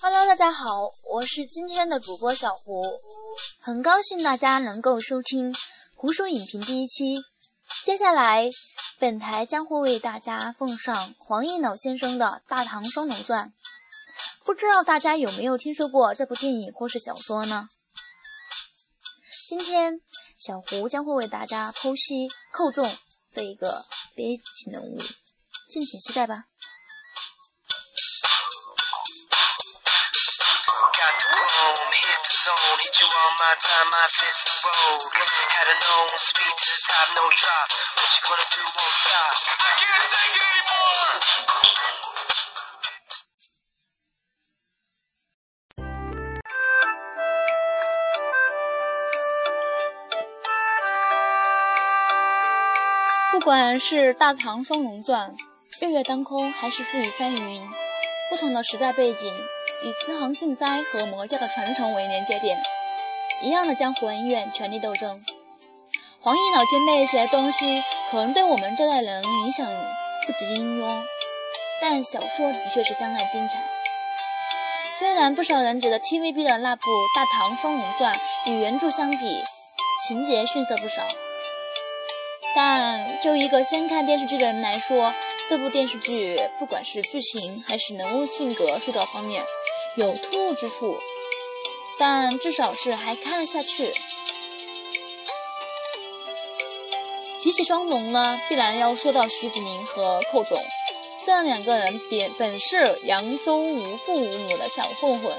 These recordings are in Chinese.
Hello，大家好，我是今天的主播小胡，很高兴大家能够收听《胡说影评》第一期。接下来，本台将会为大家奉上黄一脑先生的《大唐双龙传》。不知道大家有没有听说过这部电影或是小说呢？今天，小胡将会为大家剖析寇仲这一个悲情人物，敬请期待吧。不管是《大唐双龙传》《月月当空》还是《覆雨翻云》，不同的时代背景，以慈航赈灾和魔教的传承为连接点，一样的江湖恩怨、权力斗争。黄衣老前辈写的东西，可能对我们这代人影响不及金庸，但小说的确是相当精彩。虽然不少人觉得 TVB 的那部《大唐双龙传》与原著相比，情节逊色不少。但就一个先看电视剧的人来说，这部电视剧不管是剧情还是人物性格塑造方面，有突兀之处，但至少是还看得下去。提起双龙呢，必然要说到徐子宁和寇仲，这两个人本本是扬州无父无母的小混混，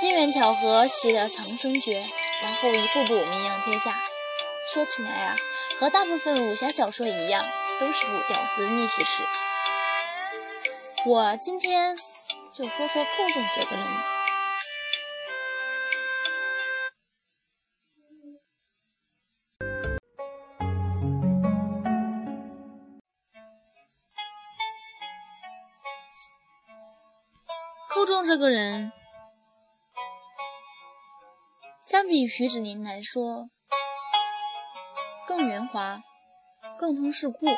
机缘巧合习了长生诀，然后一步步名扬天下。说起来啊，和大部分武侠小说一样，都是屌丝逆袭史。我今天就说说寇仲这个人。寇仲这个人，相比徐子宁来说，更圆滑，更通世故，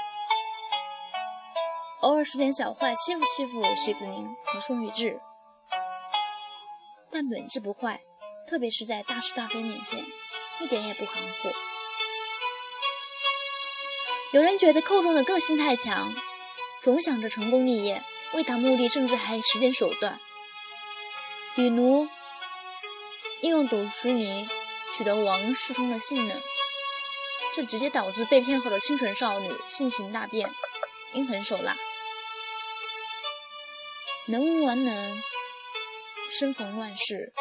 偶尔使点小坏欺负欺负徐子宁和宋玉志，但本质不坏，特别是在大是大非面前，一点也不含糊。有人觉得寇仲的个性太强，总想着成功立业，为达目的甚至还使点手段，比如利用董淑妮取得王世充的信任。这直接导致被骗后的清纯少女性情大变，阴狠手辣。能无完能，生逢乱世。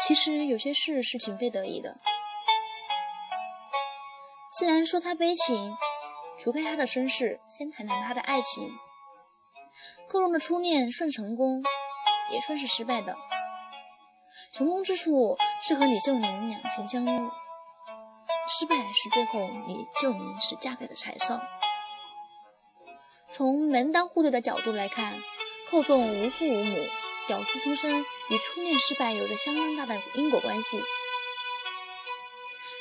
其实有些事是情非得已的。既然说他悲情，除开他的身世，先谈谈他的爱情。寇仲的初恋算成功，也算是失败的。成功之处是和李秀玲两情相悦。失败是最后李秀玲是嫁给了柴少。从门当户对的角度来看，寇仲无父无母，屌丝出身，与初恋失败有着相当大的因果关系。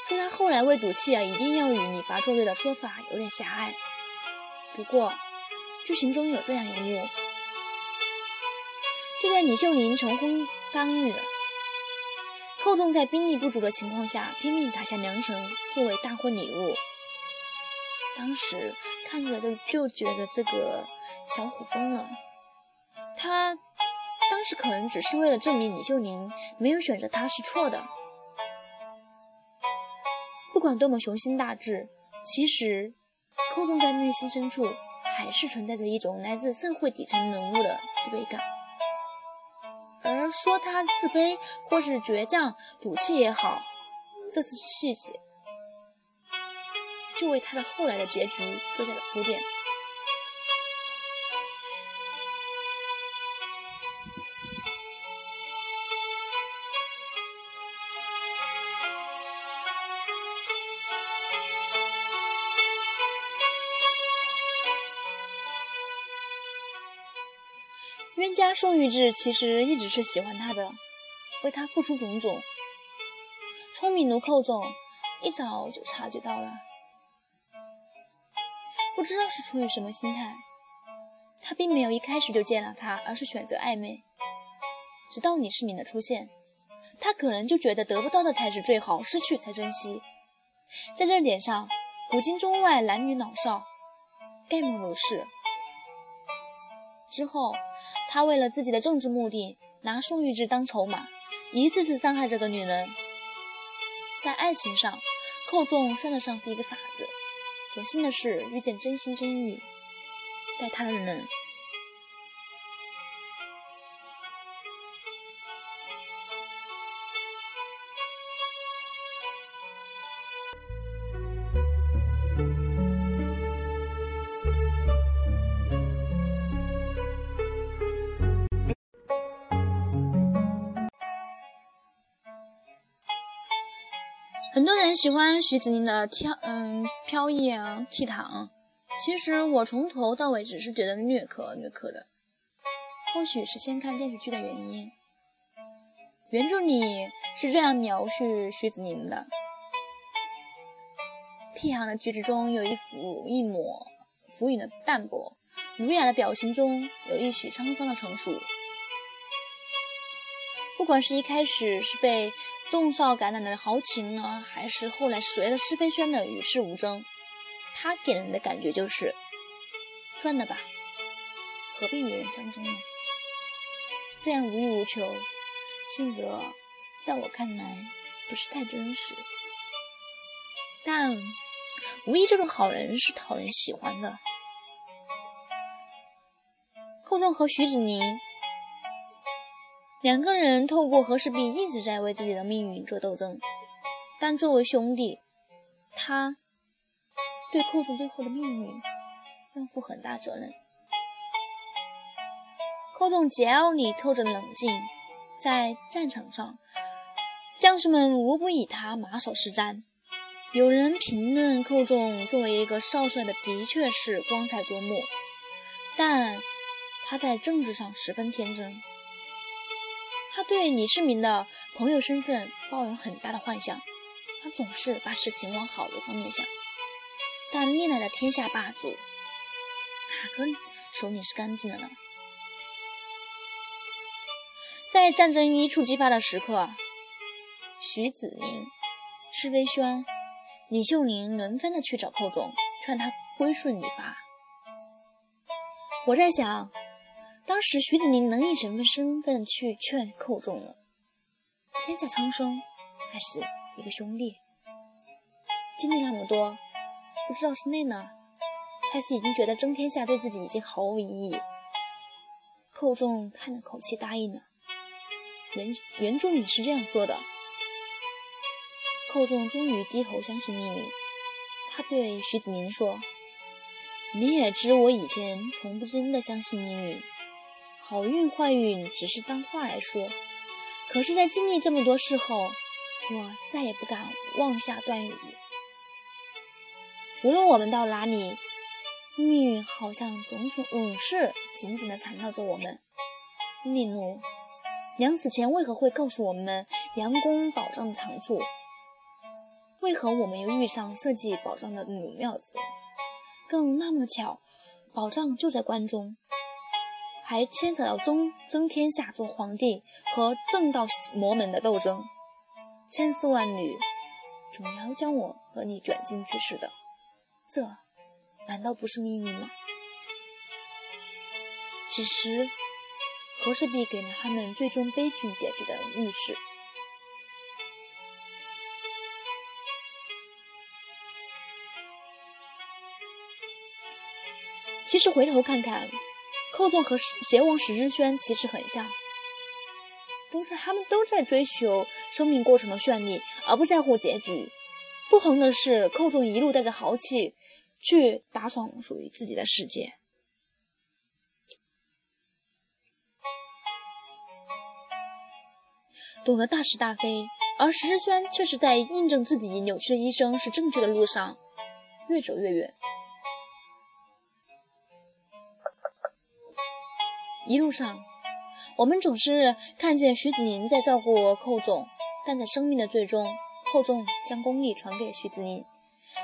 说他后来为赌气啊，一定要与李伐作对的说法有点狭隘。不过，剧情中有这样一幕：就在李秀玲成婚当日。寇仲在兵力不足的情况下，拼命打下梁城作为大婚礼物。当时看着就就觉得这个小虎疯了。他当时可能只是为了证明李秀玲没有选择他是错的。不管多么雄心大志，其实寇仲在内心深处还是存在着一种来自社会底层人物的自卑感。而说他自卑或是倔强、赌气也好，这次细节就为他的后来的结局做下了铺垫。冤家宋玉志其实一直是喜欢他的，为他付出种种。聪明如寇仲，一早就察觉到了。不知道是出于什么心态，他并没有一开始就见了他，而是选择暧昧。直到李世民的出现，他可能就觉得得不到的才是最好，失去才珍惜。在这点上，古今中外男女老少，概莫如是。之后，他为了自己的政治目的，拿宋玉芝当筹码，一次次伤害这个女人。在爱情上，寇仲算得上是一个傻子。所幸的是，遇见真心真意待他的人。很多人喜欢徐子宁的飘，嗯，飘逸啊，倜傥。其实我从头到尾只是觉得虐可虐可的。或许是先看电视剧的原因。原著里是这样描述徐子宁的：倜傥的举止中有一幅一抹浮云的淡泊，儒雅的表情中有一许沧桑的成熟。不管是一开始是被众少感染的豪情呢，还是后来随了施飞轩的与世无争，他给人的感觉就是，算了吧，何必与人相争呢？这样无欲无求，性格在我看来不是太真实。但无疑这种好人是讨人喜欢的。寇仲和徐子宁。两个人透过和氏璧一直在为自己的命运做斗争，但作为兄弟，他对寇仲最后的命运要负很大责任。寇仲桀骜里透着冷静，在战场上，将士们无不以他马首是瞻。有人评论寇仲作为一个少帅的的确是光彩夺目，但他在政治上十分天真。他对李世民的朋友身份抱有很大的幻想，他总是把事情往好的方面想。但历来的天下霸主，哪个手里是干净的呢？在战争一触即发的时刻，徐子宁、施微轩、李秀玲轮番的去找寇仲，劝他归顺李发。我在想。当时徐子宁能以什么身份去劝寇仲呢？天下苍生，还是一个兄弟？经历那么多，不知道是累了，还是已经觉得争天下对自己已经毫无意义。寇仲叹了口气，答应了。原原著里是这样说的：寇仲终于低头相信命运。他对徐子宁说：“你也知我以前从不真的相信命运。”好运坏运只是当话来说，可是，在经历这么多事后，我再也不敢妄下断语。无论我们到哪里，命运好像总是总是紧紧地缠绕着我们。例如，娘死前为何会告诉我们杨公宝藏的长处？为何我们又遇上设计宝藏的鲁妙子？更那么巧，宝藏就在关中。还牵扯到争争天下做皇帝和正道魔门的斗争，千丝万缕，总要将我和你卷进去似的，这难道不是命运吗？此时，和氏璧给了他们最终悲剧结局的预示。其实回头看看。寇仲和邪王石之轩其实很像，都在他们都在追求生命过程的绚丽，而不在乎结局。不同的是，寇仲一路带着豪气去打爽属于自己的世界，懂得大是大非；而石之轩却是在印证自己扭曲的一生是正确的路上，越走越远。一路上，我们总是看见徐子宁在照顾寇仲，但在生命的最终，寇总将功力传给徐子宁。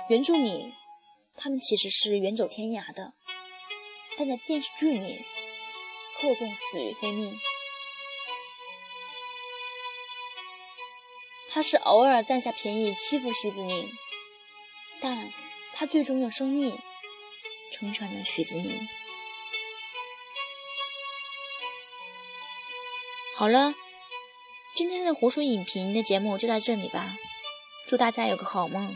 原著里，他们其实是远走天涯的，但在电视剧里，厚重死于非命。他是偶尔占下便宜欺负徐子宁，但他最终用生命成全了徐子宁。好了，今天的湖水影评的节目就到这里吧，祝大家有个好梦。